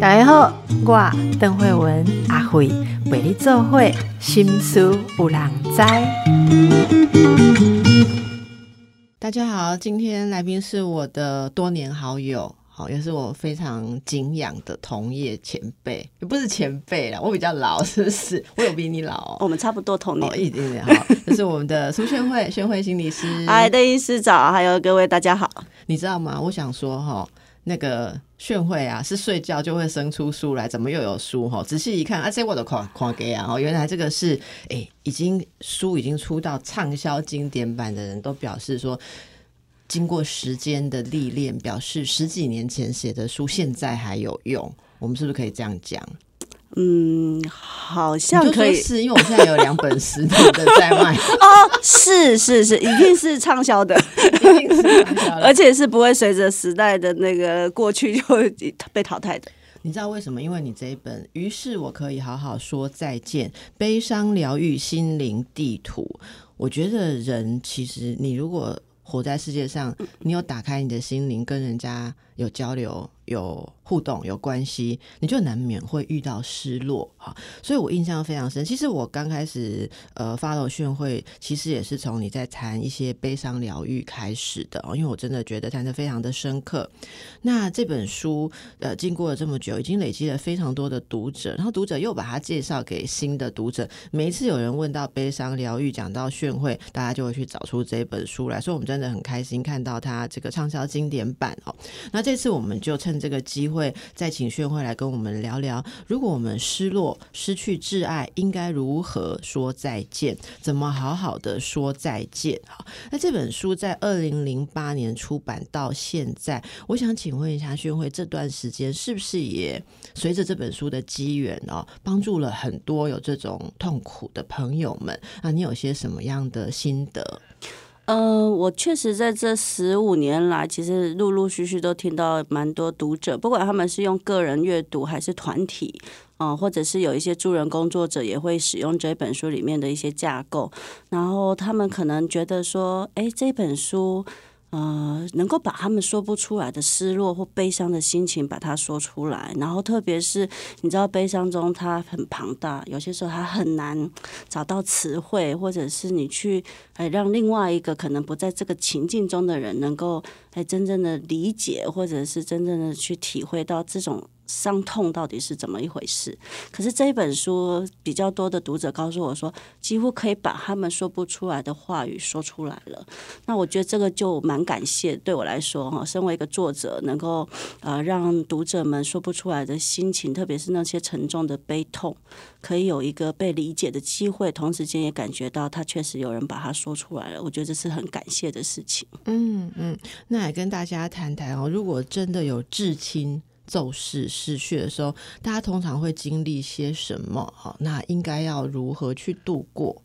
大家好，我邓慧文阿慧为你做会心思有人知。大家好，今天来宾是我的多年好友，好也是我非常敬仰的同业前辈，也不是前辈啦，我比较老，是不是？我有比你老哦，我们差不多同年。一点点好，这是我们的苏炫慧，炫慧心理师。哎，邓医师早，还有各位大家好。你知道吗？我想说哈。那个炫慧啊，是睡觉就会生出书来，怎么又有书哈？仔细一看，啊，这我的夸夸给啊！哦，原来这个是哎，已经书已经出到畅销经典版的人都表示说，经过时间的历练，表示十几年前写的书现在还有用。我们是不是可以这样讲？嗯，好像可以，是因为我现在有两本实体的在卖 哦，是是是，一定是畅销的，一定是畅销的，而且是不会随着时代的那个过去就被淘汰的。你知道为什么？因为你这一本，于是我可以好好说再见，悲伤疗愈心灵地图。我觉得人其实，你如果活在世界上，你有打开你的心灵，跟人家有交流。有互动有关系，你就难免会遇到失落哈，所以我印象非常深。其实我刚开始呃发了讯会，其实也是从你在谈一些悲伤疗愈开始的哦，因为我真的觉得谈的非常的深刻。那这本书呃经过了这么久，已经累积了非常多的读者，然后读者又把它介绍给新的读者。每一次有人问到悲伤疗愈，讲到炫会，大家就会去找出这本书来，所以我们真的很开心看到它这个畅销经典版哦。那这次我们就趁这个机会，再请宣慧来跟我们聊聊，如果我们失落、失去挚爱，应该如何说再见？怎么好好的说再见？好，那这本书在二零零八年出版到现在，我想请问一下宣慧，这段时间是不是也随着这本书的机缘哦，帮助了很多有这种痛苦的朋友们？啊，你有些什么样的心得？嗯，我确实在这十五年来，其实陆陆续续都听到蛮多读者，不管他们是用个人阅读还是团体，嗯，或者是有一些助人工作者也会使用这本书里面的一些架构，然后他们可能觉得说，哎，这本书。呃，能够把他们说不出来的失落或悲伤的心情把它说出来，然后特别是你知道悲伤中它很庞大，有些时候它很难找到词汇，或者是你去哎让另外一个可能不在这个情境中的人能够哎真正的理解，或者是真正的去体会到这种。伤痛到底是怎么一回事？可是这一本书比较多的读者告诉我说，几乎可以把他们说不出来的话语说出来了。那我觉得这个就蛮感谢，对我来说哈，身为一个作者，能够呃让读者们说不出来的心情，特别是那些沉重的悲痛，可以有一个被理解的机会，同时间也感觉到他确实有人把他说出来了。我觉得这是很感谢的事情。嗯嗯，那也跟大家谈谈哦，如果真的有至亲。骤逝逝去的时候，大家通常会经历些什么？好，那应该要如何去度过？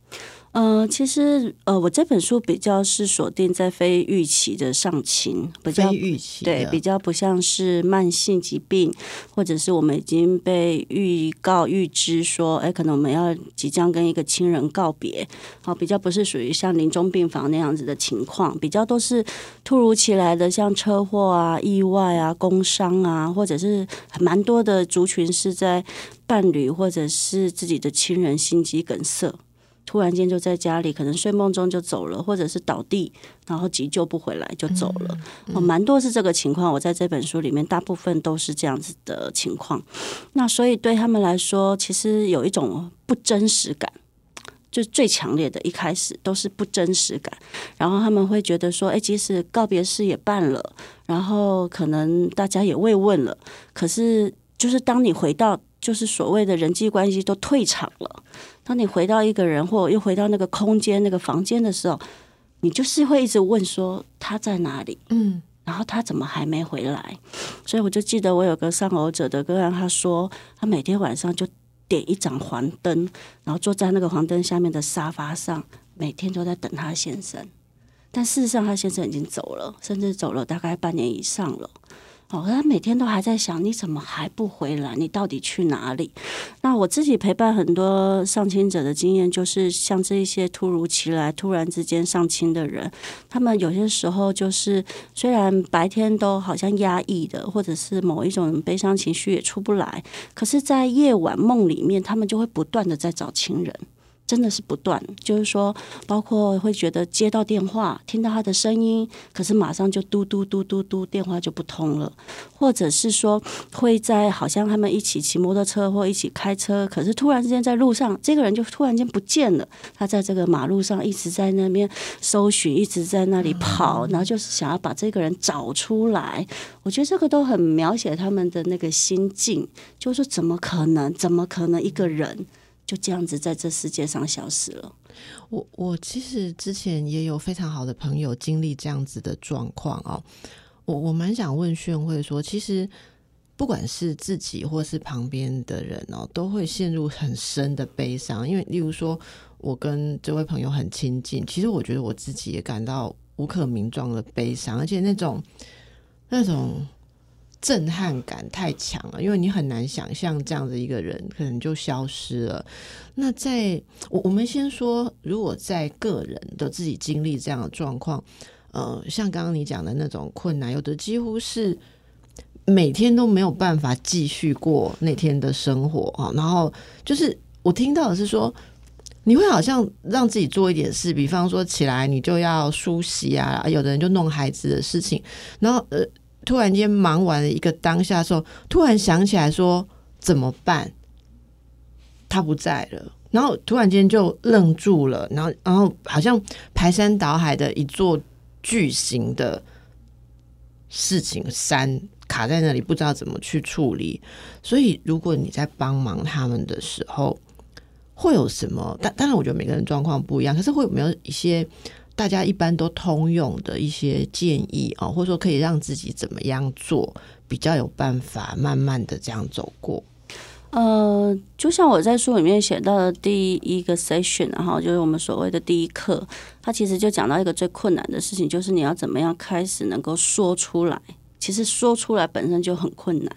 呃，其实呃，我这本书比较是锁定在非预期的上情，比较预期对，比较不像是慢性疾病，或者是我们已经被预告预知说，哎，可能我们要即将跟一个亲人告别，好，比较不是属于像临终病房那样子的情况，比较都是突如其来的，像车祸啊、意外啊、工伤啊，或者是蛮多的族群是在伴侣或者是自己的亲人心肌梗塞。突然间就在家里，可能睡梦中就走了，或者是倒地，然后急救不回来就走了。哦，蛮多是这个情况。我在这本书里面，大部分都是这样子的情况。那所以对他们来说，其实有一种不真实感，就最强烈的一开始都是不真实感。然后他们会觉得说，哎，即使告别式也办了，然后可能大家也慰问了，可是就是当你回到，就是所谓的人际关系都退场了。当你回到一个人，或又回到那个空间、那个房间的时候，你就是会一直问说他在哪里？嗯，然后他怎么还没回来？所以我就记得我有个丧偶者的个案，他说他每天晚上就点一盏黄灯，然后坐在那个黄灯下面的沙发上，每天都在等他先生。但事实上，他先生已经走了，甚至走了大概半年以上了。哦，他每天都还在想，你怎么还不回来？你到底去哪里？那我自己陪伴很多上亲者的经验，就是像这一些突如其来、突然之间上亲的人，他们有些时候就是虽然白天都好像压抑的，或者是某一种悲伤情绪也出不来，可是，在夜晚梦里面，他们就会不断的在找亲人。真的是不断，就是说，包括会觉得接到电话，听到他的声音，可是马上就嘟嘟嘟嘟嘟，电话就不通了；或者是说，会在好像他们一起骑摩托车或一起开车，可是突然之间在路上，这个人就突然间不见了。他在这个马路上一直在那边搜寻，一直在那里跑，然后就是想要把这个人找出来。我觉得这个都很描写他们的那个心境，就是怎么可能？怎么可能一个人？就这样子在这世界上消失了。我我其实之前也有非常好的朋友经历这样子的状况哦。我我蛮想问炫慧说，其实不管是自己或是旁边的人哦，都会陷入很深的悲伤。因为例如说，我跟这位朋友很亲近，其实我觉得我自己也感到无可名状的悲伤，而且那种那种。震撼感太强了，因为你很难想象这样的一个人可能就消失了。那在我我们先说，如果在个人的自己经历这样的状况，呃，像刚刚你讲的那种困难，有的几乎是每天都没有办法继续过那天的生活啊。然后就是我听到的是说，你会好像让自己做一点事，比方说起来你就要梳洗啊，有的人就弄孩子的事情，然后呃。突然间忙完了一个当下的时候，突然想起来说怎么办？他不在了，然后突然间就愣住了，然后然后好像排山倒海的一座巨型的事情山卡在那里，不知道怎么去处理。所以如果你在帮忙他们的时候，会有什么？但当然，我觉得每个人状况不一样，可是会有没有一些？大家一般都通用的一些建议啊，或者说可以让自己怎么样做比较有办法，慢慢的这样走过。呃，就像我在书里面写到的第一个 session，然后就是我们所谓的第一课，它其实就讲到一个最困难的事情，就是你要怎么样开始能够说出来。其实说出来本身就很困难，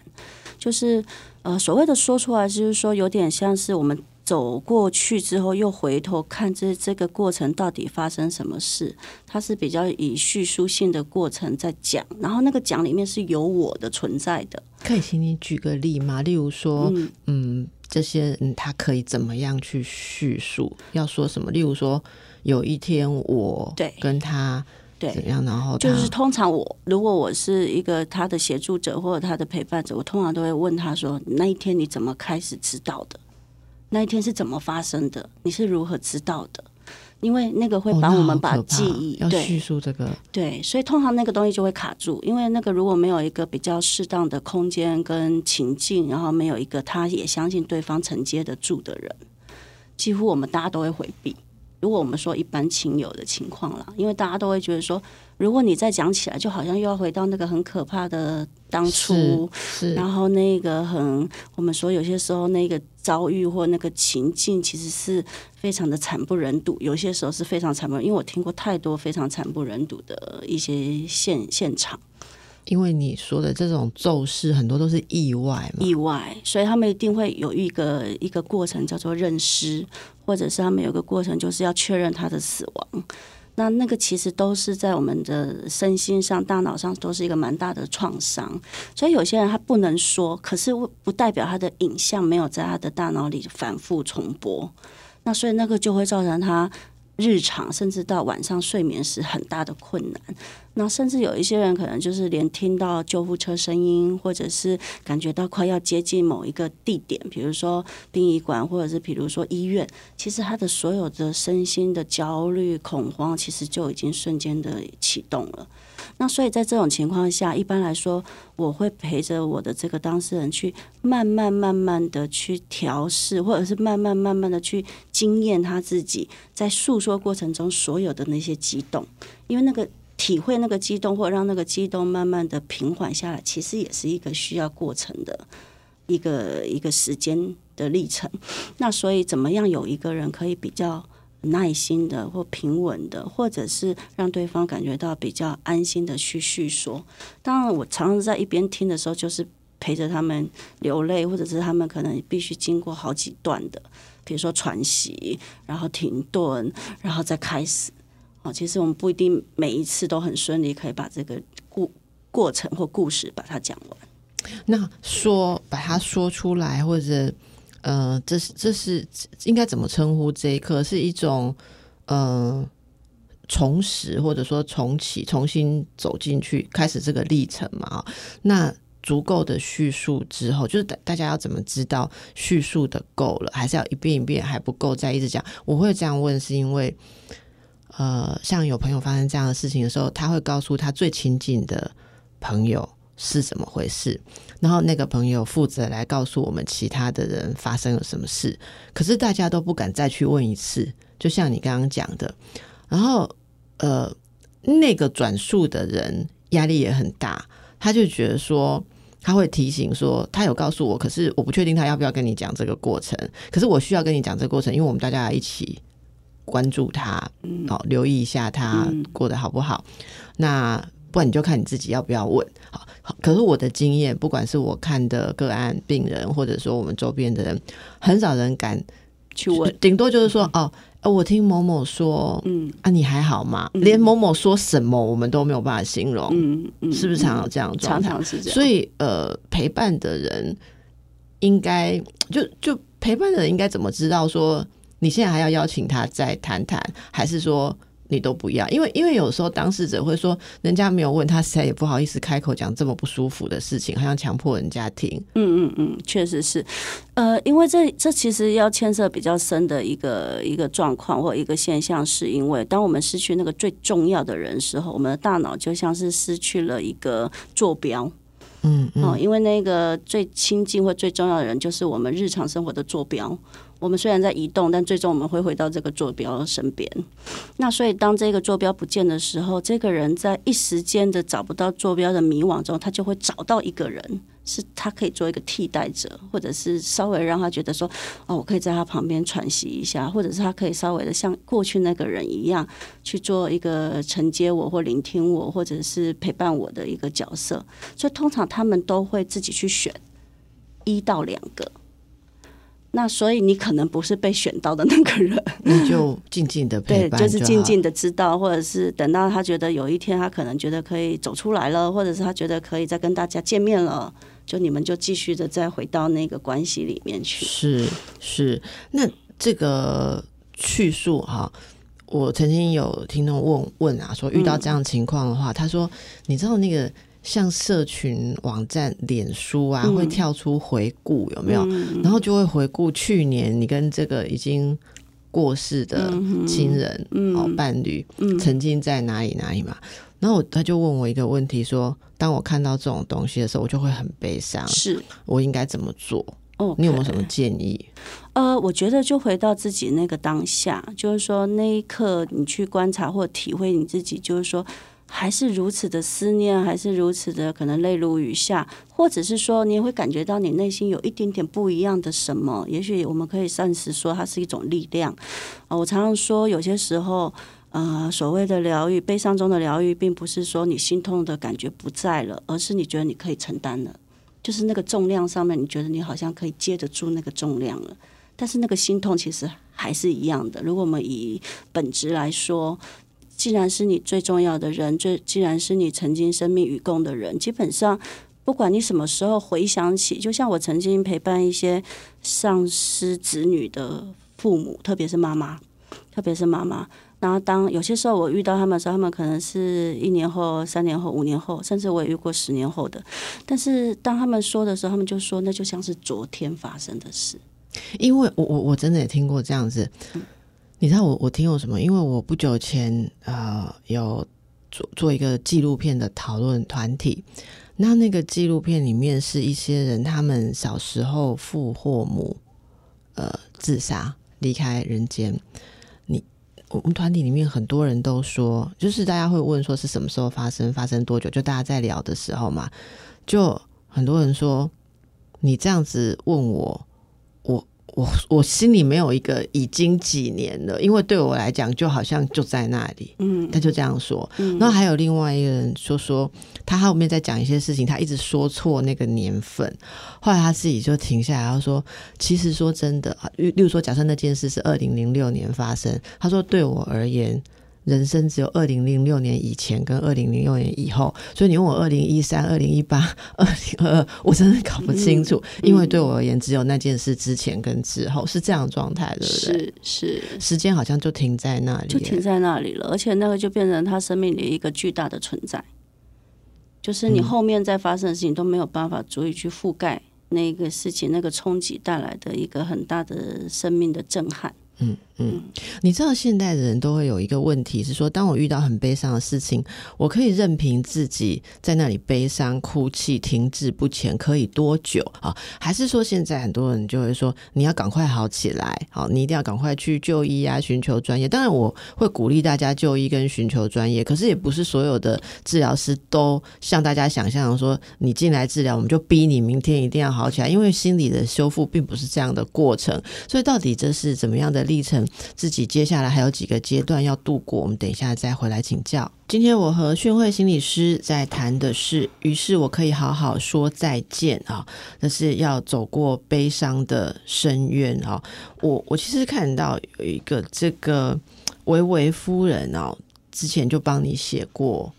就是呃，所谓的说出来，就是说有点像是我们。走过去之后，又回头看这这个过程到底发生什么事？它是比较以叙述性的过程在讲，然后那个讲里面是有我的存在的。可以请你举个例吗？例如说，嗯，这些人他可以怎么样去叙述？要说什么？例如说，有一天我对跟他对怎样，然后就是通常我如果我是一个他的协助者或者他的陪伴者，我通常都会问他说：“那一天你怎么开始知道的？”那一天是怎么发生的？你是如何知道的？因为那个会帮我们把记忆要叙述这个对，所以通常那个东西就会卡住。因为那个如果没有一个比较适当的空间跟情境，然后没有一个他也相信对方承接得住的人，几乎我们大家都会回避。如果我们说一般亲友的情况啦，因为大家都会觉得说，如果你再讲起来，就好像又要回到那个很可怕的当初，然后那个很我们说有些时候那个遭遇或那个情境，其实是非常的惨不忍睹。有些时候是非常惨不忍，因为我听过太多非常惨不忍睹的一些现现场。因为你说的这种咒事很多都是意外嘛，意外，所以他们一定会有一个一个过程叫做认尸，或者是他们有个过程就是要确认他的死亡。那那个其实都是在我们的身心上、大脑上都是一个蛮大的创伤。所以有些人他不能说，可是不代表他的影像没有在他的大脑里反复重播。那所以那个就会造成他。日常甚至到晚上睡眠时很大的困难，那甚至有一些人可能就是连听到救护车声音，或者是感觉到快要接近某一个地点，比如说殡仪馆，或者是比如说医院，其实他的所有的身心的焦虑恐慌，其实就已经瞬间的启动了。那所以在这种情况下，一般来说，我会陪着我的这个当事人去慢慢慢慢的去调试，或者是慢慢慢慢的去经验他自己在诉说过程中所有的那些激动，因为那个体会那个激动，或让那个激动慢慢的平缓下来，其实也是一个需要过程的一个一个时间的历程。那所以怎么样有一个人可以比较耐心的或平稳的，或者是让对方感觉到比较安心的去叙说。当然，我常常在一边听的时候，就是陪着他们流泪，或者是他们可能必须经过好几段的，比如说喘息，然后停顿，然后再开始。哦，其实我们不一定每一次都很顺利，可以把这个故过程或故事把它讲完。那说把它说出来，或者呃，这是这是应该怎么称呼这一刻？是一种呃重拾，或者说重启、重新走进去，开始这个历程嘛？那足够的叙述之后，就是大大家要怎么知道叙述的够了，还是要一遍一遍还不够，再一直讲？我会这样问，是因为呃，像有朋友发生这样的事情的时候，他会告诉他最亲近的朋友。是怎么回事？然后那个朋友负责来告诉我们其他的人发生了什么事，可是大家都不敢再去问一次。就像你刚刚讲的，然后呃，那个转述的人压力也很大，他就觉得说他会提醒说他有告诉我，可是我不确定他要不要跟你讲这个过程。可是我需要跟你讲这个过程，因为我们大家一起关注他，好留意一下他过得好不好。那不然你就看你自己要不要问。好。可是我的经验，不管是我看的个案病人，或者说我们周边的人，很少人敢去问，顶多就是说，哦，我听某某说，嗯啊，你还好吗？连某某说什么，我们都没有办法形容，嗯嗯，是不是常常这样状态？常常是这样。所以，呃，陪伴的人应该就就陪伴的人应该怎么知道说，你现在还要邀请他再谈谈，还是说？你都不要，因为因为有时候当事者会说，人家没有问他，实在也不好意思开口讲这么不舒服的事情，好像强迫人家听。嗯嗯嗯，确实是。呃，因为这这其实要牵涉比较深的一个一个状况或一个现象，是因为当我们失去那个最重要的人时候，我们的大脑就像是失去了一个坐标。嗯嗯，因为那个最亲近或最重要的人，就是我们日常生活的坐标。我们虽然在移动，但最终我们会回到这个坐标身边。那所以，当这个坐标不见的时候，这个人在一时间的找不到坐标的迷惘中，他就会找到一个人，是他可以做一个替代者，或者是稍微让他觉得说：“哦，我可以在他旁边喘息一下。”或者是他可以稍微的像过去那个人一样去做一个承接我或聆听我，或者是陪伴我的一个角色。所以，通常他们都会自己去选一到两个。那所以你可能不是被选到的那个人，你就静静的陪伴，就是静静的知道，或者是等到他觉得有一天他可能觉得可以走出来了，或者是他觉得可以再跟大家见面了，就你们就继续的再回到那个关系里面去。是是，那这个叙述哈，我曾经有听众问问啊，说遇到这样情况的话，他说你知道那个。像社群网站、脸书啊，会跳出回顾有没有？然后就会回顾去年你跟这个已经过世的亲人、哦伴侣，曾经在哪里哪里嘛？然后他就问我一个问题，说：当我看到这种东西的时候，我就会很悲伤，是我应该怎么做？哦，你有没有什么建议？呃，我觉得就回到自己那个当下，就是说那一刻你去观察或体会你自己，就是说。还是如此的思念，还是如此的可能泪如雨下，或者是说你也会感觉到你内心有一点点不一样的什么？也许我们可以暂时说它是一种力量。啊，我常常说，有些时候，呃，所谓的疗愈，悲伤中的疗愈，并不是说你心痛的感觉不在了，而是你觉得你可以承担了，就是那个重量上面，你觉得你好像可以接得住那个重量了。但是那个心痛其实还是一样的。如果我们以本质来说。既然是你最重要的人，最既然是你曾经生命与共的人，基本上不管你什么时候回想起，就像我曾经陪伴一些丧失子女的父母，特别是妈妈，特别是妈妈。然后当有些时候我遇到他们的时候，他们可能是一年后、三年后、五年后，甚至我也遇过十年后的。但是当他们说的时候，他们就说那就像是昨天发生的事。因为我我我真的也听过这样子。你知道我我听有什么？因为我不久前呃有做做一个纪录片的讨论团体，那那个纪录片里面是一些人他们小时候父或母呃自杀离开人间。你我们团体里面很多人都说，就是大家会问说是什么时候发生，发生多久？就大家在聊的时候嘛，就很多人说你这样子问我，我。我我心里没有一个已经几年了，因为对我来讲就好像就在那里，嗯，他就这样说。然后还有另外一个人说说，他后面在讲一些事情，他一直说错那个年份，后来他自己就停下来，他说，其实说真的例如说，假设那件事是二零零六年发生，他说对我而言。人生只有二零零六年以前跟二零零六年以后，所以你问我二零一三、二零一八、二零二二，我真的搞不清楚，因为对我而言，只有那件事之前跟之后是这样状态，对不对？是是，时间好像就停在那里，就停在那里了，而且那个就变成他生命里一个巨大的存在，就是你后面再发生的事情都没有办法足以去覆盖那个事情，那个冲击带来的一个很大的生命的震撼。嗯嗯，你知道现代的人都会有一个问题是说，当我遇到很悲伤的事情，我可以任凭自己在那里悲伤、哭泣、停滞不前，可以多久啊？还是说现在很多人就会说，你要赶快好起来，好，你一定要赶快去就医啊，寻求专业。当然，我会鼓励大家就医跟寻求专业，可是也不是所有的治疗师都像大家想象的说，你进来治疗，我们就逼你明天一定要好起来，因为心理的修复并不是这样的过程。所以，到底这是怎么样的？历程，自己接下来还有几个阶段要度过，我们等一下再回来请教。今天我和训慧心理师在谈的是，于是我可以好好说再见啊，那是要走过悲伤的深渊啊。我我其实看到有一个这个维维夫人哦，之前就帮你写过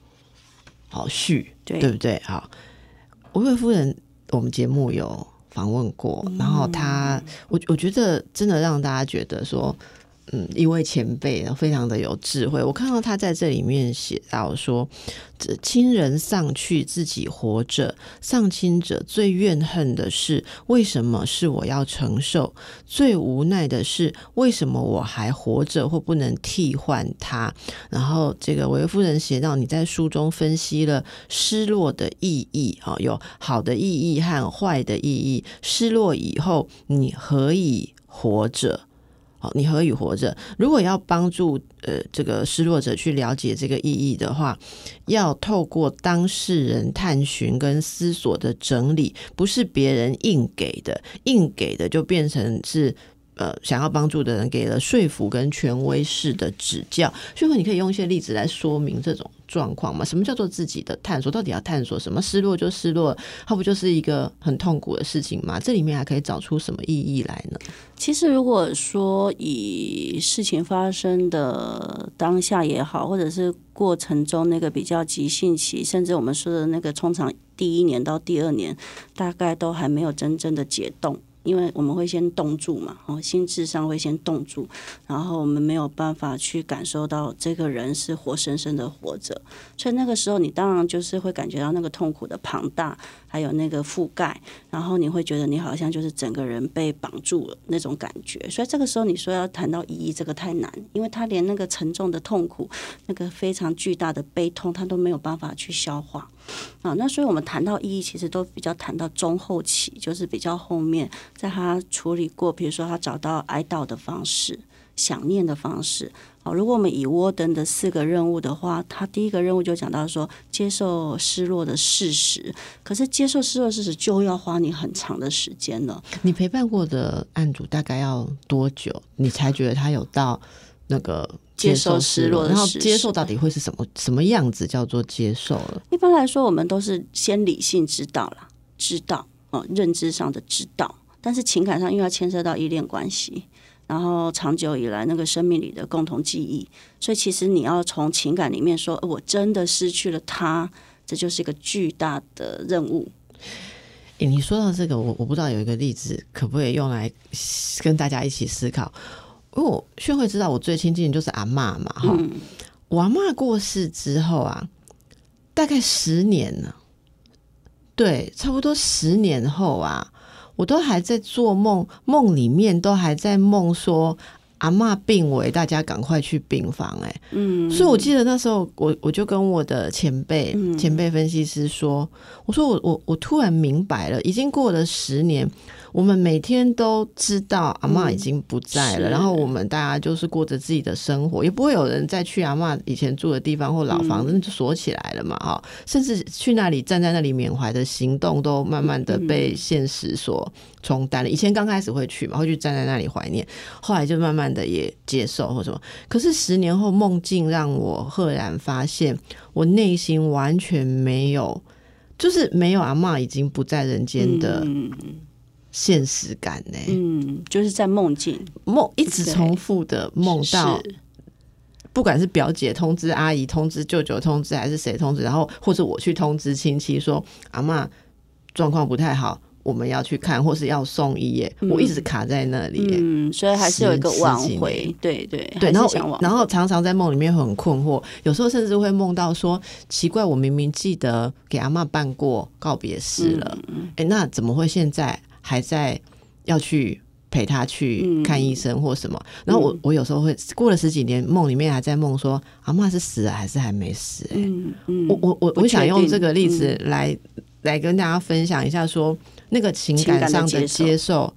好序，对对不对？好，维维夫人，我们节目有。访问过，然后她，我我觉得真的让大家觉得说，嗯，一位前辈非常的有智慧。我看到他在这里面写到说，亲人丧去，自己活着，丧亲者最怨恨的是为什么是我要承受？最无奈的是为什么我还活着或不能替换他？然后这个韦夫人写到，你在书中分析了失落的意义啊，有好的意义和坏的意义。失落以后，你何以活着？好，你何以活着？如果要帮助呃这个失落者去了解这个意义的话，要透过当事人探寻跟思索的整理，不是别人硬给的，硬给的就变成是。呃，想要帮助的人给了说服跟权威式的指教，所以你可以用一些例子来说明这种状况嘛？什么叫做自己的探索？到底要探索什么？失落就失落，它不就是一个很痛苦的事情吗？这里面还可以找出什么意义来呢？其实，如果说以事情发生的当下也好，或者是过程中那个比较急性期，甚至我们说的那个通常第一年到第二年，大概都还没有真正的解冻。因为我们会先冻住嘛，哦，心智上会先冻住，然后我们没有办法去感受到这个人是活生生的活着，所以那个时候你当然就是会感觉到那个痛苦的庞大，还有那个覆盖，然后你会觉得你好像就是整个人被绑住了那种感觉，所以这个时候你说要谈到意义，这个太难，因为他连那个沉重的痛苦，那个非常巨大的悲痛，他都没有办法去消化。啊，那所以我们谈到意义，其实都比较谈到中后期，就是比较后面，在他处理过，比如说他找到哀悼的方式、想念的方式。好，如果我们以沃登的四个任务的话，他第一个任务就讲到说，接受失落的事实。可是接受失落事实就要花你很长的时间了。你陪伴过的案主大概要多久，你才觉得他有到？那个接受失落，然后接受到底会是什么什么样子？叫做接受了。一般来说，我们都是先理性知道了，知道哦，认知上的知道，但是情感上因为要牵涉到依恋关系，然后长久以来那个生命里的共同记忆，所以其实你要从情感里面说，我真的失去了他，这就是一个巨大的任务。诶，你说到这个，我我不知道有一个例子可不可以用来跟大家一起思考。因为我宣会知道我最亲近的就是阿妈嘛，哈，我阿妈过世之后啊，大概十年了，对，差不多十年后啊，我都还在做梦，梦里面都还在梦说阿妈病危，大家赶快去病房、哎，嗯，所以我记得那时候我我就跟我的前辈、嗯前辈分析师说，我说我我我突然明白了，已经过了十年。我们每天都知道阿妈已经不在了，是。然后我们大家就是过着自己的生活，也不会有人再去阿妈以前住的地方或老房子，那就锁起来了嘛，哈、甚至去那里站在那里缅怀的行动，都慢慢的被现实所冲淡了。以前刚开始会去嘛，会去站在那里怀念，后来就慢慢的也接受或什么。可是十年后梦境让我赫然发现，我内心完全没有，就是没有阿妈已经不在人间的嗯现实感呢、嗯，就是在梦境。梦一直重复的梦到，不管是表姐通知阿姨、通知舅舅、通知还是谁通知，然后或者我去通知亲戚说阿嬷状况不太好，我们要去看，或是要送医耶。我一直卡在那里耶。嗯，所以还是有一个挽回。年，对对对，然后然后常常在梦里面很困惑，有时候甚至会梦到说，奇怪，我明明记得给阿嬷办过告别式了，嗯哎、那怎么会现在还在要去陪他去嗯看医生或什么？然后我我有时候会过了十几年，梦里面还在梦说阿妈是死了还是还没死、哎、嗯嗯，我我我我想用这个例子嗯。来、来跟大家分享一下说那个情情感上的接受。接受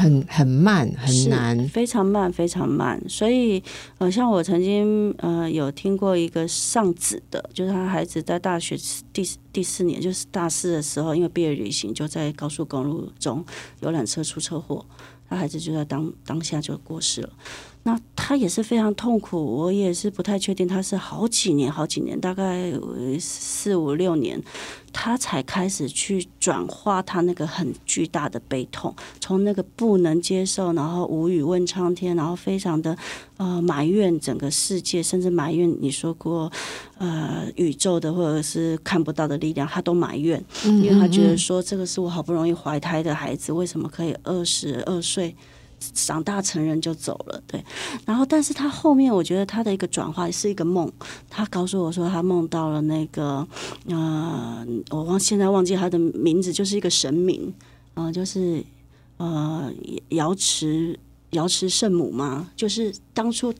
很很慢很难。非常慢，非常慢。所以，呃，像我曾经呃有听过一个上子的，就是他孩子在大学第第四年，就是大四的时候，因为毕业旅行就在高速公路中游览车出车祸，他孩子就在当当下就过世了。那他也是非常痛苦，我也是不太确定，他是好几年、好几年，大概呃四五六年，他才开始去转化他那个很巨大的悲痛，从那个不能接受，然后无语问苍天，然后非常的呃埋怨整个世界，甚至埋怨你说过呃宇宙的或者是看不到的力量，他都埋怨，嗯因为他觉得嗯说这个是我好不容易怀胎的孩子，为什么可以二十二岁？长大成人就走了，对。然后，但是他后面我觉得他的一个转化是一个梦，他告诉我说他梦到了那个，呃，我忘现在忘记他的名字，就是一个神明，呃，就是呃瑶池瑶池圣母嘛，就是当初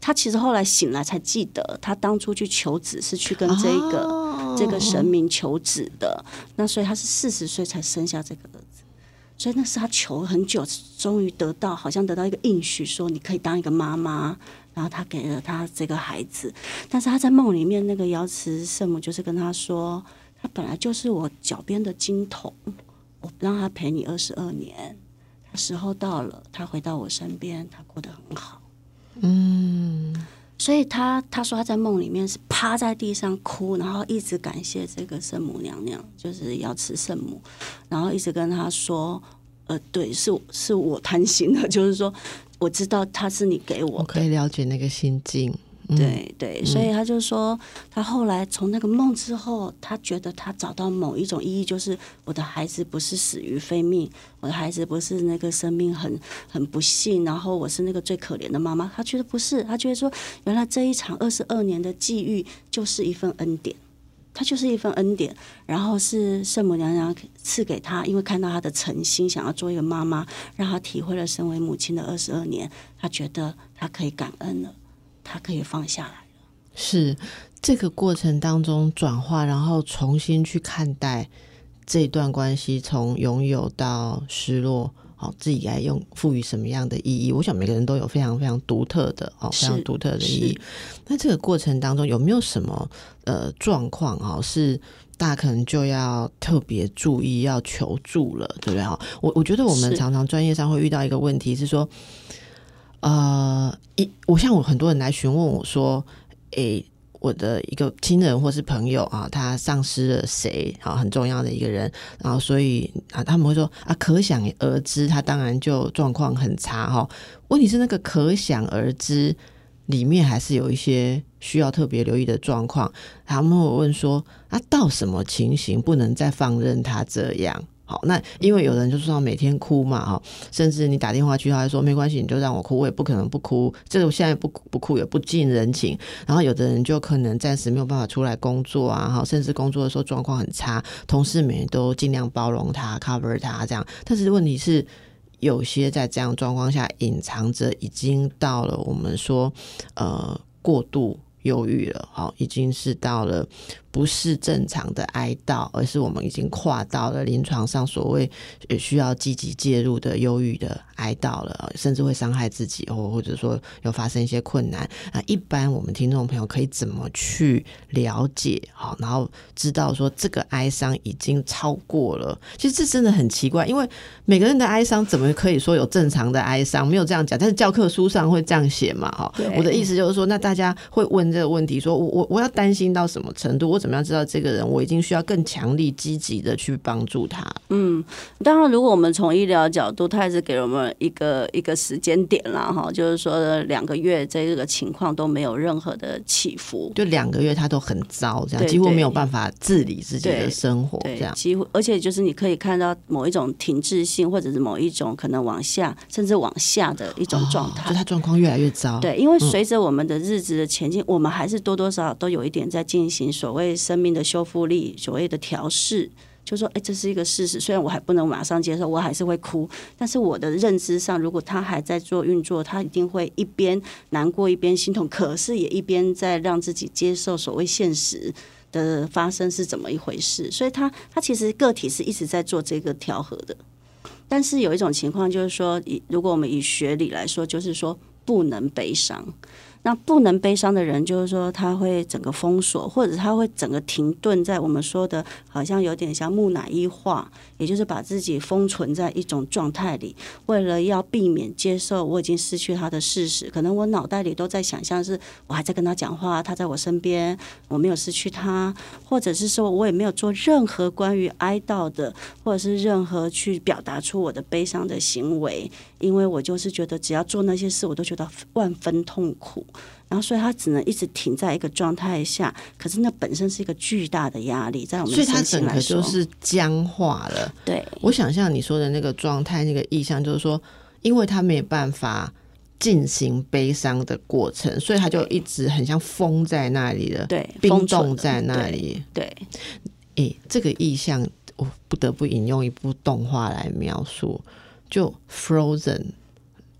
他其实后来醒来才记得，他当初去求子是去跟这个、这个神明求子的，那所以他是四十岁才生下这个儿，所以那是他求很久，终于得到，好像得到一个应许，说你可以当一个妈妈，然后他给了他这个孩子，但是他在梦里面那个瑶池圣母就是跟他说，他本来就是我脚边的金童，我让他陪你二十二年，时候到了，他回到我身边，他过得很好。嗯，所以他他说他在梦里面是趴在地上哭，然后一直感谢这个圣母娘娘，就是要吃圣母，然后一直跟他说，呃，对，是是我贪心的，就是说我知道他是你给我，我可以了解那个心境。嗯，对对，所以他就说，他后来从那个梦之后，他觉得他找到某一种意义，就是我的孩子不是死于非命，我的孩子不是那个生命很很不幸，然后我是那个最可怜的妈妈。他觉得不是，他觉得说，原来这一场二十二年的际遇就是一份恩典。他就是一份恩典，然后是圣母娘娘赐给他，因为看到他的诚心，想要做一个妈妈，让他体会了身为母亲的二十二年，他觉得他可以感恩了。他可以放下来。是这个过程当中转化，然后重新去看待这段关系，从拥有到失落，好、自己来用赋予什么样的意义？我想每个人都有非常非常独特的哦，非常独特的意义。那这个过程当中有没有什么呃状况啊是？大家可能就要特别注意，要求助了，对不对哈？我我觉得我们常常专业上会遇到一个问题是说，呃，一我像我很多人来询问我说，诶、我的一个亲人或是朋友啊，他丧失了谁啊，很重要的一个人，然后所以啊，他们会说啊，可想而知，他当然就状况很差哈。问题是那个可想而知里面还是有一些需要特别留意的状况。他们会问说，啊，到什么情形不能再放任他这样？好，那因为有人就说每天哭嘛，哈，甚至你打电话去，他还说没关系，你就让我哭，我也不可能不哭，这个我现在不不哭也不近人情。然后有的人就可能暂时没有办法出来工作啊，哈，甚至工作的时候状况很差，同事们也都尽量包容他、cover 他这样。但是问题是，有些在这样状况下隐藏着，已经到了我们说呃过度忧郁了，好，已经是到了。不是正常的哀悼，而是我们已经跨到了临床上所谓需要积极介入的忧郁的哀悼了，甚至会伤害自己，或或者说有发生一些困难啊。一般我们听众朋友可以怎么去了解？好，然后知道说这个哀伤已经超过了。其实这真的很奇怪，因为每个人的哀伤怎么可以说有正常的哀伤？没有这样讲，但是教科书上会这样写嘛？哈，我的意思就是说，那大家会问这个问题：说我我我要担心到什么程度？我怎么样知道这个人？我已经需要更强力、积极的去帮助他。嗯，当然，如果我们从医疗角度，他也是给了我们一个一个时间点啦，哈，就是说两个月这个情况都没有任何的起伏，就两个月他都很糟，这样几乎没有办法自理自己的生活，这样几乎，而且就是你可以看到某一种停滞性，或者是某一种可能往下，甚至往下的一种状态，就他状况越来越糟。对，因为随着我们的日子的前进，我们还是多多少少都有一点在进行所谓生命。的修复力，所谓的调试，就说，哎，这是一个事实。虽然我还不能马上接受，我还是会哭。但是我的认知上，如果他还在做运作，他一定会一边难过一边心痛，可是也一边在让自己接受所谓现实的发生是怎么一回事。所以，他他其实个体是一直在做这个调和的。但是有一种情况就是说，以如果我们以学理来说，就是说不能悲伤。那不能悲伤的人，就是说他会整个封锁，或者他会整个停顿在我们说的，好像有点像木乃伊化，也就是把自己封存在一种状态里，为了要避免接受我已经失去他的事实。可能我脑袋里都在想象是我还在跟他讲话，他在我身边，我没有失去他，或者是说我也没有做任何关于哀悼的，或者是任何去表达出我的悲伤的行为，因为我就是觉得只要做那些事，我都觉得万分痛苦。然后，所以他只能一直停在一个状态下，可是那本身是一个巨大的压力，在我们所以他整个就是僵化了。对，我想象你说的那个状态，那个意象就是说，因为他没有办法进行悲伤的过程，所以他就一直很像封在那里的，对，冰冻在那里。对，诶，这个意象我不得不引用一部动画来描述，就 Frozen。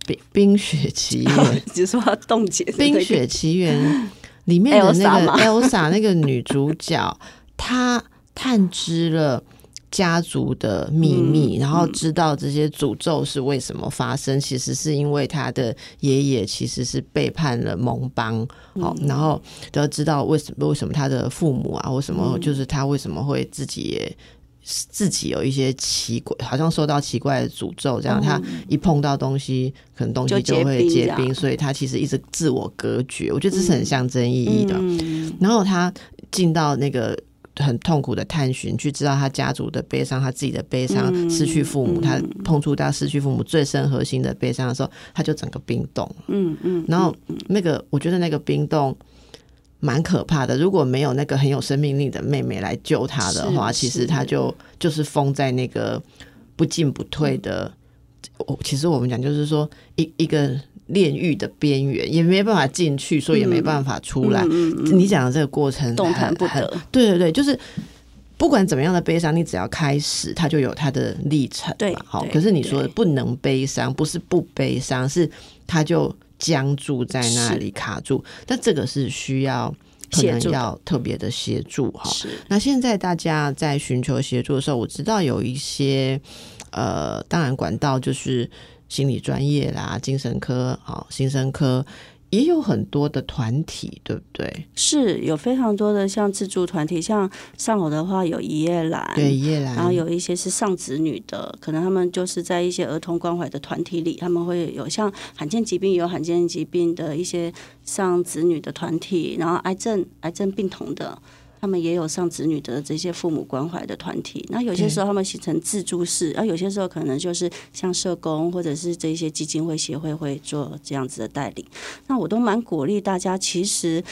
冰冰雪奇缘，只说冻结。冰雪奇缘里面的 那个 Elsa 那个女主角，她探知了家族的秘密，然后知道这些诅咒是为什么发生。其实是因为她的爷爷其实是背叛了盟邦，好，然后都知道为什么为什么他的父母啊，为什么就是他为什么会自己也。自己有一些奇怪，好像受到奇怪的诅咒，这样他一碰到东西，可能东西就会结冰，所以他其实一直自我隔绝。我觉得这是很象征意义的。然后他进到那个很痛苦的探寻，去知道他家族的悲伤，他自己的悲伤，失去父母，他碰触到失去父母最深核心的悲伤的时候，他就整个冰冻。嗯嗯，然后那个我觉得那个冰冻。蛮可怕的，如果没有那个很有生命力的妹妹来救他的话，其实他就就是封在那个不进不退的。我其实我们讲就是说，一一个炼狱的边缘，也没办法进去，所以也没办法出来。你讲的这个过程动弹不得，对对对，就是不管怎么样的悲伤，你只要开始，它就有它的历程。嘛，好。可是你说的不能悲伤，不是不悲伤，是它就。僵住在那里卡住，但这个是需要可能要特别的协助哈。那现在大家在寻求协助的时候，我知道有一些呃，当然管道就是心理专业啦、精神科啊、心生科。也有很多的团体，对不对？是有非常多的像自助团体，像上偶的话有一夜兰，对一夜兰，然后有一些是上子女的，可能他们就是在一些儿童关怀的团体里，他们会有像罕见疾病有罕见疾病的一些上子女的团体，然后癌症癌症病童的。他们也有上子女的这些父母关怀的团体，那有些时候他们形成自助式，而有些时候可能就是像社工或者是这些基金会协会会做这样子的代理。那我都蛮鼓励大家，其实，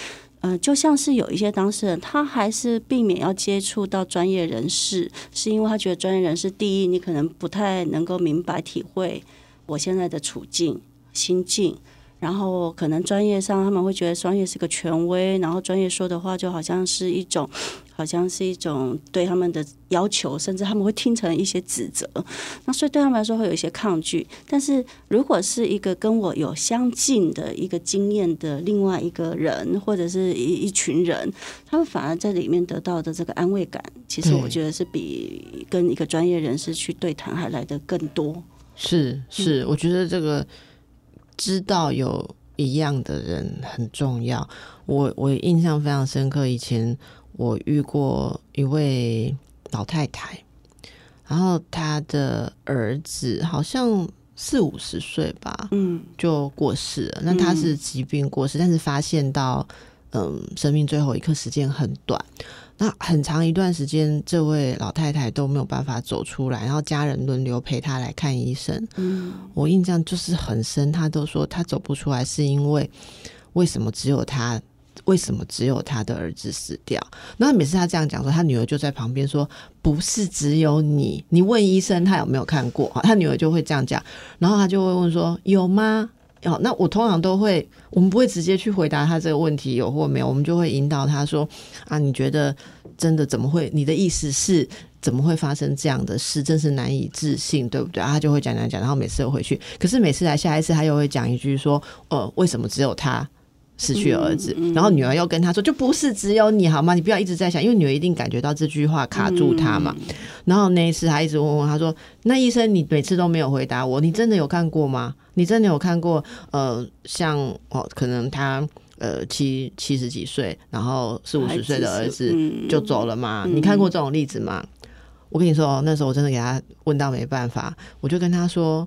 嗯，就像是有一些当事人，他还是避免要接触到专业人士，是因为他觉得专业人士第一，你可能不太能够明白体会我现在的处境心境。然后可能专业上他们会觉得专业是个权威，然后专业说的话就好像是一种 好像是一种对他们的要求，甚至他们会听成一些指责。那所以对他们来说会有一些抗拒。但是如果是一个跟我有相近的一个经验的另外一个人，或者是一一群人，他们反而在里面得到的这个安慰感，其实我觉得是比跟一个专业人士去对谈还来的更多。是是，我觉得这个知道有一样的人很重要。我我印象非常深刻，以前我遇过一位老太太，然后她的儿子好像四五十岁吧，嗯就过世了。那他是疾病过世，但是发现到嗯生命最后一刻时间很短。那很长一段时间，这位老太太都没有办法走出来，然后家人轮流陪她来看医生。嗯我印象就是很深，她都说她走不出来，是因为为什么只有她？为什么只有她的儿子死掉？然后每次她这样讲说，她女儿就在旁边说：“不是只有你，你问医生他有没有看过？”她女儿就会这样讲，然后她就会问说：“有吗？”哦，那我通常都会，我们不会直接去回答他这个问题有或没有，我们就会引导他说：“啊，你觉得真的怎么会？你的意思是怎么会发生这样的事？真是难以置信，对不对？”啊，他就会讲讲讲，然后每次都回去，可是每次来下一次，他又会讲一句说：“呃，为什么只有他？”失去儿子，然后女儿又跟他说：“就不是只有你好吗？你不要一直在想，因为女儿一定感觉到这句话卡住她嘛。然后那一次，他一直问问他说：“那医生，你每次都没有回答我，你真的有看过吗？你真的有看过？呃，像哦，可能他呃七七十几岁，然后四五十岁的儿子嗯就走了吗？你看过这种例子吗？”我跟你说，那时候我真的给他问到没办法，我就跟他说。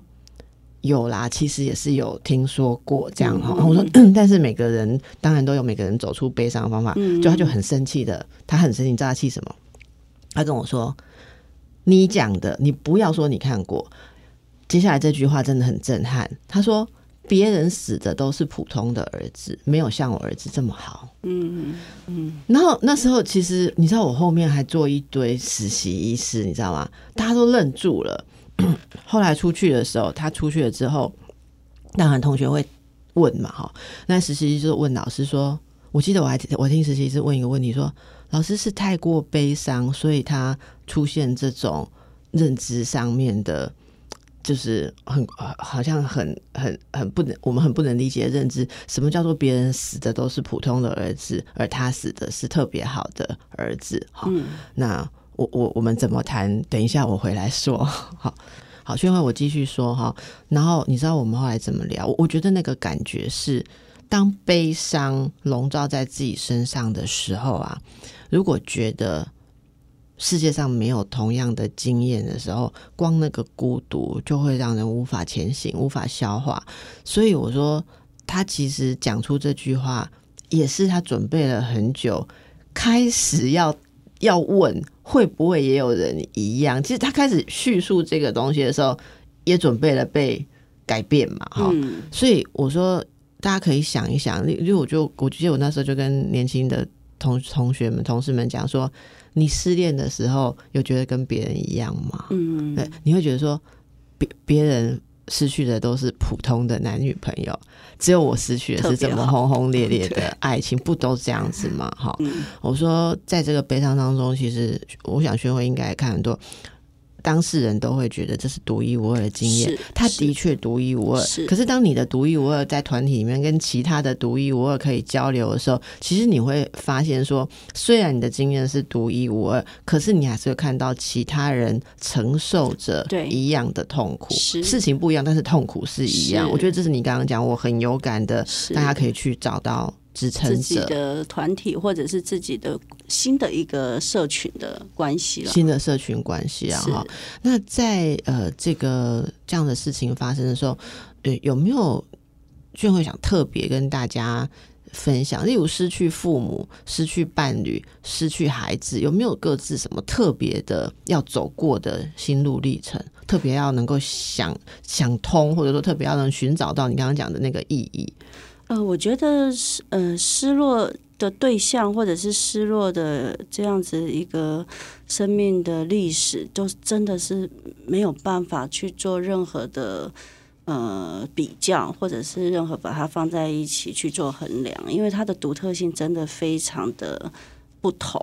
有啦，其实也是有听说过这样哈。我说，但是每个人当然都有每个人走出悲伤的方法。就他就很生气的，他很生气，你知道他气什么？他跟我说：“你讲的，你不要说你看过。”接下来这句话真的很震撼。他说：“别人死的都是普通的儿子，没有像我儿子这么好。”嗯嗯嗯然后那时候其实你知道，我后面还做一堆实习医师，你知道吗？大家都愣住了。后来出去的时候，他出去了之后，当然同学会问嘛，哈。那实习医就问老师说：“我记得我还我听实习是问一个问题说，老师是太过悲伤，所以他出现这种认知上面的。”就是很好像很很很不能，我们很不能理解的认知。什么叫做别人死的都是普通的儿子，而他死的是特别好的儿子？好，那我我我们怎么谈？等一下我回来说。好 好，宣慧，我继续说哈。然后你知道我们后来怎么聊？我我觉得那个感觉是，当悲伤笼罩在自己身上的时候啊，如果觉得。世界上没有同样的经验的时候，光那个孤独就会让人无法前行、无法消化。所以我说，他其实讲出这句话，也是他准备了很久，开始要要问会不会也有人一样。其实他开始叙述这个东西的时候，也准备了被改变嘛，哈。所以我说，大家可以想一想，因为我就我记得我那时候就跟年轻的同同学们、同事们讲说。你失恋的时候，有觉得跟别人一样吗？嗯，对，你会觉得说，别别人失去的都是普通的男女朋友，只有我失去的是这么轰轰烈烈 的爱情，不都这样子吗？哈，我说，在这个悲伤当中，其实我想学会应该看很多。当事人都会觉得这是独一无二的经验，他的确独一无二。可是当你的独一无二在团体里面跟其他的独一无二可以交流的时候，其实你会发现说，虽然你的经验是独一无二，可是你还是会看到其他人承受着一样的痛苦。事情不一样，但是痛苦是一样。我觉得这是你刚刚讲我很有感的，大家可以去找到。自己的团体或者是自己的新的一个社群的关系了，新的社群关系啊哈。那在呃这个这样的事情发生的时候，对有没有俊会想特别跟大家分享？例如失去父母、失去伴侣、失去孩子，有没有各自什么特别的要走过的心路历程？特别要能够想想通，或者说特别要能寻找到你刚刚讲的那个意义。呃，我觉得失呃失落的对象，或者是失落的这样子一个生命的历史，都真的是没有办法去做任何的呃比较，或者是任何把它放在一起去做衡量，因为它的独特性真的非常的不同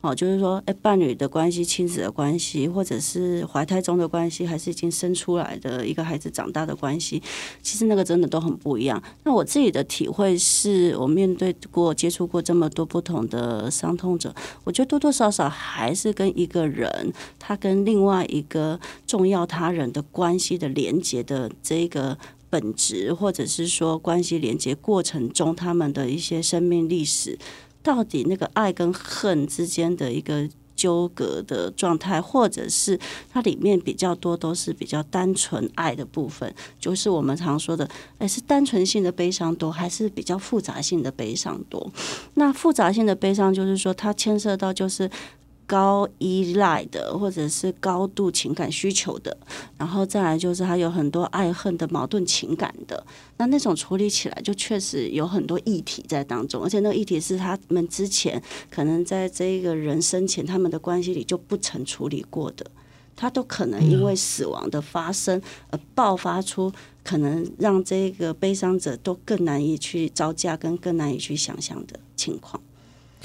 哦，就是说，哎，伴侣的关系、亲子的关系，或者是怀胎中的关系，还是已经生出来的一个孩子长大的关系，其实那个真的都很不一样。那我自己的体会是，我面对过、接触过这么多不同的伤痛者，我觉得多多少少还是跟一个人他跟另外一个重要他人的关系的连接的这个本质，或者是说关系连接过程中他们的一些生命历史。到底那个爱跟恨之间的一个纠葛的状态，或者是它里面比较多都是比较单纯爱的部分，就是我们常说的，哎，是单纯性的悲伤多，还是比较复杂性的悲伤多？那复杂性的悲伤就是说，它牵涉到就是。高依赖的，或者是高度情感需求的，然后再来就是他有很多爱恨的矛盾情感的，那那种处理起来就确实有很多议题在当中，而且那个议题是他们之前可能在这个人生前他们的关系里就不曾处理过的，他都可能因为死亡的发生而爆发出，可能让这个悲伤者都更难以去招架，跟更难以去想象的情况。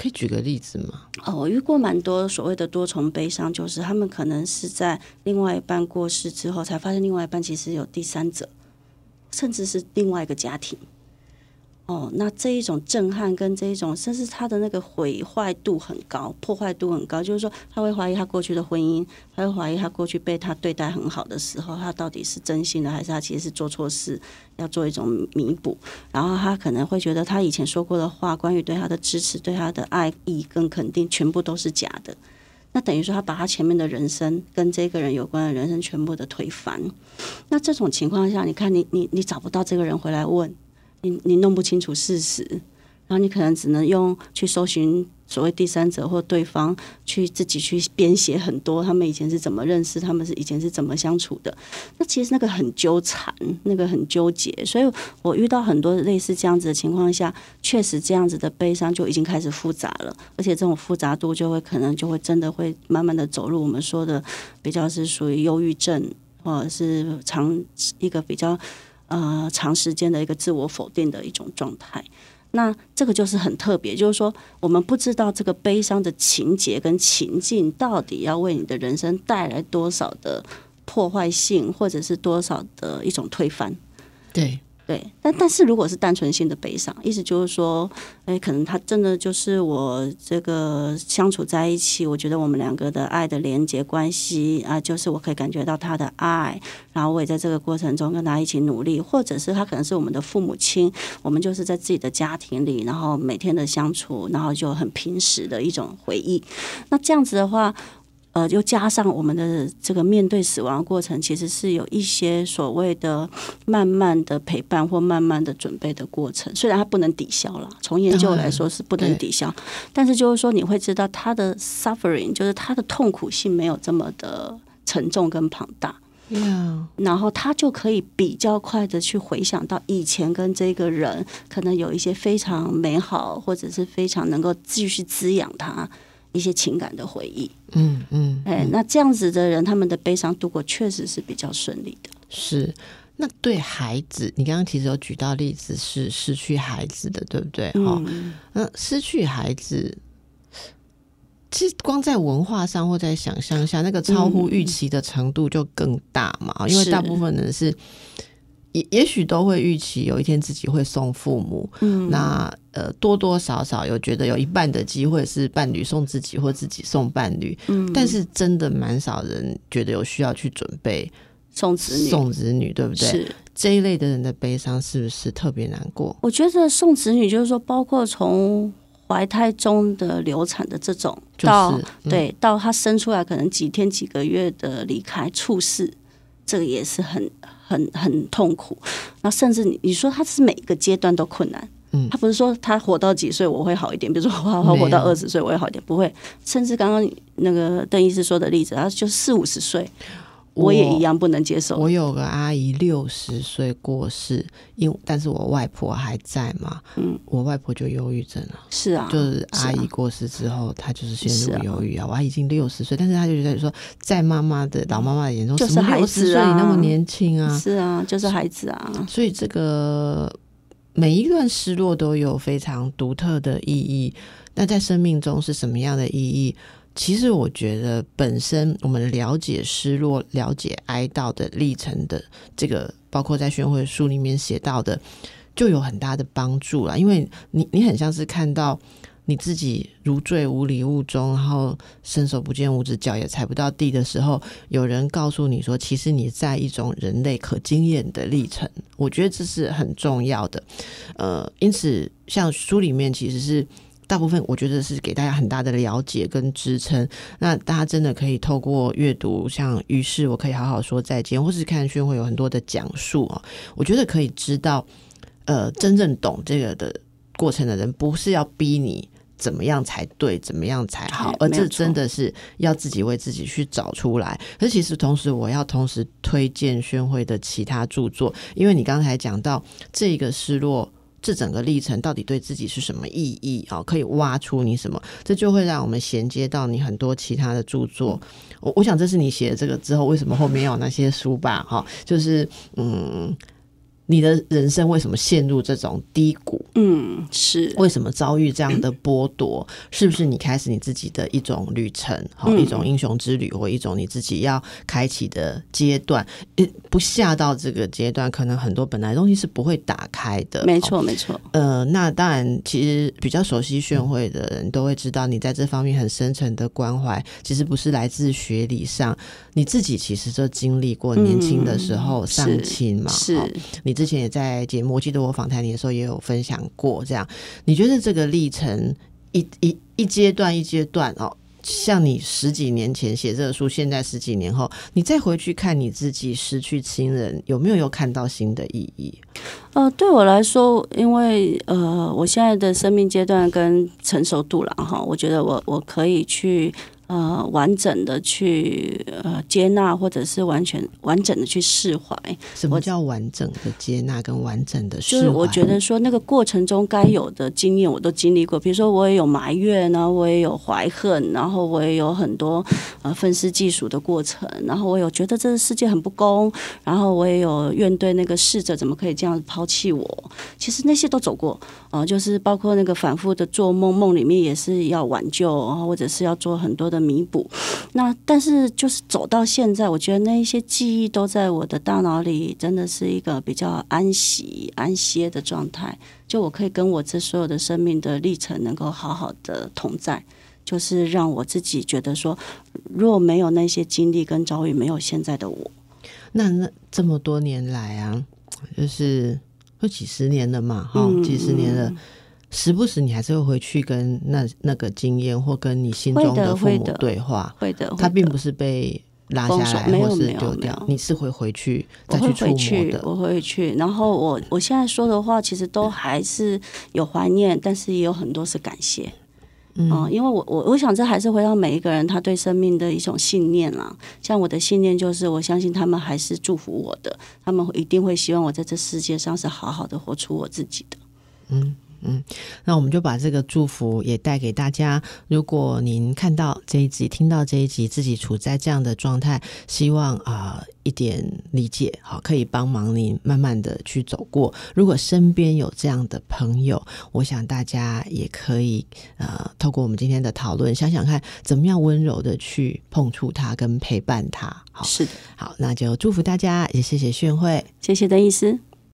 可以举个例子吗？哦，我遇过蛮多所谓的多重悲伤，就是他们可能是在另外一半过世之后，才发现另外一半其实有第三者，甚至是另外一个家庭。哦，那这一种震撼跟这一种，甚至他的那个毁坏度很高，破坏度很高，就是说他会怀疑他过去的婚姻，他会怀疑他过去被他对待很好的时候，他到底是真心的，还是他其实是做错事，要做一种弥补。然后他可能会觉得他以前说过的话，关于对他的支持、对他的爱意跟肯定，全部都是假的。那等于说他把他前面的人生跟这个人有关的人生全部的推翻。那这种情况下，你看你你你找不到这个人回来问。你你弄不清楚事实，然后你可能只能用去搜寻所谓第三者或对方，去自己去编写很多他们以前是怎么认识，他们是以前是怎么相处的。那其实那个很纠缠，那个很纠结。所以我遇到很多类似这样子的情况下，确实这样子的悲伤就已经开始复杂了，而且这种复杂度就会可能就会真的会慢慢的走入我们说的比较是属于忧郁症，或者是长一个比较。呃，长时间的一个自我否定的一种状态，那这个就是很特别，就是说我们不知道这个悲伤的情节跟情境到底要为你的人生带来多少的破坏性，或者是多少的一种推翻，对。对，但但是如果是单纯性的悲伤，意思就是说，哎，可能他真的就是我这个相处在一起，我觉得我们两个的爱的连接关系啊，就是我可以感觉到他的爱，然后我也在这个过程中跟他一起努力，或者是他可能是我们的父母亲，我们就是在自己的家庭里，然后每天的相处，然后就很平时的一种回忆。那这样子的话。呃，又加上我们的这个面对死亡过程，其实是有一些所谓的慢慢的陪伴或慢慢的准备的过程。虽然它不能抵消了，从研究来说是不能抵消，但是就是说你会知道他的 suffering，就是他的痛苦性没有这么的沉重跟庞大。然后他就可以比较快的去回想到以前跟这个人可能有一些非常美好，或者是非常能够继续滋养他。一些情感的回忆，嗯嗯，哎，那这样子的人，他们的悲伤度过确实是比较顺利的。是，那对孩子，你刚刚其实有举到例子是失去孩子的，对不对？哈，那失去孩子，其实光在文化上或在想象下，那个超乎预期的程度就更大嘛，因为大部分人是。也也许都会预期有一天自己会送父母，嗯，那呃多多少少有觉得有一半的机会是伴侣送自己或自己送伴侣，嗯，但是真的蛮少人觉得有需要去准备送子女送子女，对不对？是这一类的人的悲伤是不是特别难过？我觉得送子女就是说，包括从怀胎中的流产的这种，到对到他生出来可能几天几个月的离开猝死，这个也是很。很很痛苦，那甚至你你说他是每一个阶段都困难，嗯，他不是说他活到几岁我会好一点，比如说我活到二十岁我会好一点，不会，甚至刚刚那个邓医师说的例子，他就四五十岁。我也一样不能接受。我有个阿姨六十岁过世，因但是我外婆还在嘛，嗯，我外婆就忧郁症了。是啊，就是阿姨过世之后，她就是陷入忧郁啊。我阿姨已经六十岁，但是她就觉得说，在妈妈的老妈妈的眼中，就是六十岁你那么年轻啊，是啊，就是孩子啊。所以这个。每一段失落都有非常独特的意义。那在生命中是什么样的意义？其实我觉得，本身我们了解失落、了解哀悼的历程的这个，包括在宣会书里面写到的，就有很大的帮助了。因为你，你很像是看到你自己如坠无里雾中，然后伸手不见五指，脚也踩不到地的时候，有人告诉你说，其实你在一种人类可经验的历程。我觉得这是很重要的。呃，因此，像书里面其实是。大部分我觉得是给大家很大的了解跟支撑。那大家真的可以透过阅读，像于是我可以好好说再见，或是看宣会有很多的讲述啊，我觉得可以知道，呃，真正懂这个的过程的人，不是要逼你怎么样才对，怎么样才好，而这真的是要自己为自己去找出来。而其实同时，我要同时推荐宣慧的其他著作，因为你刚才讲到这个失落。这整个历程到底对自己是什么意义啊？可以挖出你什么？这就会让我们衔接到你很多其他的著作。我我想这是你写这个之后，为什么后面有那些书吧？哈，就是嗯。你的人生为什么陷入这种低谷？嗯，是为什么遭遇这样的剥夺？是不是你开始你自己的一种旅程，好一种英雄之旅，或一种你自己要开启的阶段？不下到这个阶段，可能很多本来东西是不会打开的。没错，没错。呃，那当然，其实比较熟悉炫会的人都会知道，你在这方面很深沉的关怀，其实不是来自学理上，你自己其实就经历过年轻的时候丧亲嘛，是你。之前也在节目，我记得我访谈你的时候也有分享过。这样，你觉得这个历程一一一阶段一阶段哦，像你十几年前写这个书，现在十几年后，你再回去看你自己失去亲人，有没有又看到新的意义？呃，对我来说，因为呃，我现在的生命阶段跟成熟度了哈，我觉得我我可以去。呃，完整的去呃接纳，或者是完全完整的去释怀。什么叫完整的接纳跟完整的释怀？就是我觉得说那个过程中该有的经验我都经历过，比如说我也有埋怨，然后我也有怀恨，然后我也有很多呃愤世嫉俗的过程，然后我有觉得这个世界很不公，然后我也有怨对那个逝者怎么可以这样抛弃我。其实那些都走过，呃，就是包括那个反复的做梦，梦里面也是要挽救，或者是要做很多的。弥补，那但是就是走到现在，我觉得那一些记忆都在我的大脑里，真的是一个比较安息、安歇的状态。就我可以跟我这所有的生命的历程能够好好的同在，就是让我自己觉得说，若没有那些经历跟遭遇，没有现在的我。那那这么多年来啊，就是都几十年了嘛，哈，几十年了。时不时你还是会回去跟那那个经验，或跟你心中的父母对话。会的，他并不是被拉下来，或是丢掉。你是会回去再去触摸的。我会去，然后我我现在说的话，其实都还是有怀念，但是也有很多是感谢。嗯，因为我我我想这还是回到每一个人他对生命的一种信念啦。像我的信念就是，我相信他们还是祝福我的，他们一定会希望我在这世界上是好好的活出我自己的。嗯。嗯，那我们就把这个祝福也带给大家。如果您看到这一集、听到这一集，自己处在这样的状态，希望啊一点理解，好可以帮忙您慢慢的去走过。如果身边有这样的朋友，我想大家也可以呃，透过我们今天的讨论，想想看怎么样温柔的去碰触他跟陪伴他。好，是的，好，那就祝福大家，也谢谢炫慧，谢谢邓医师。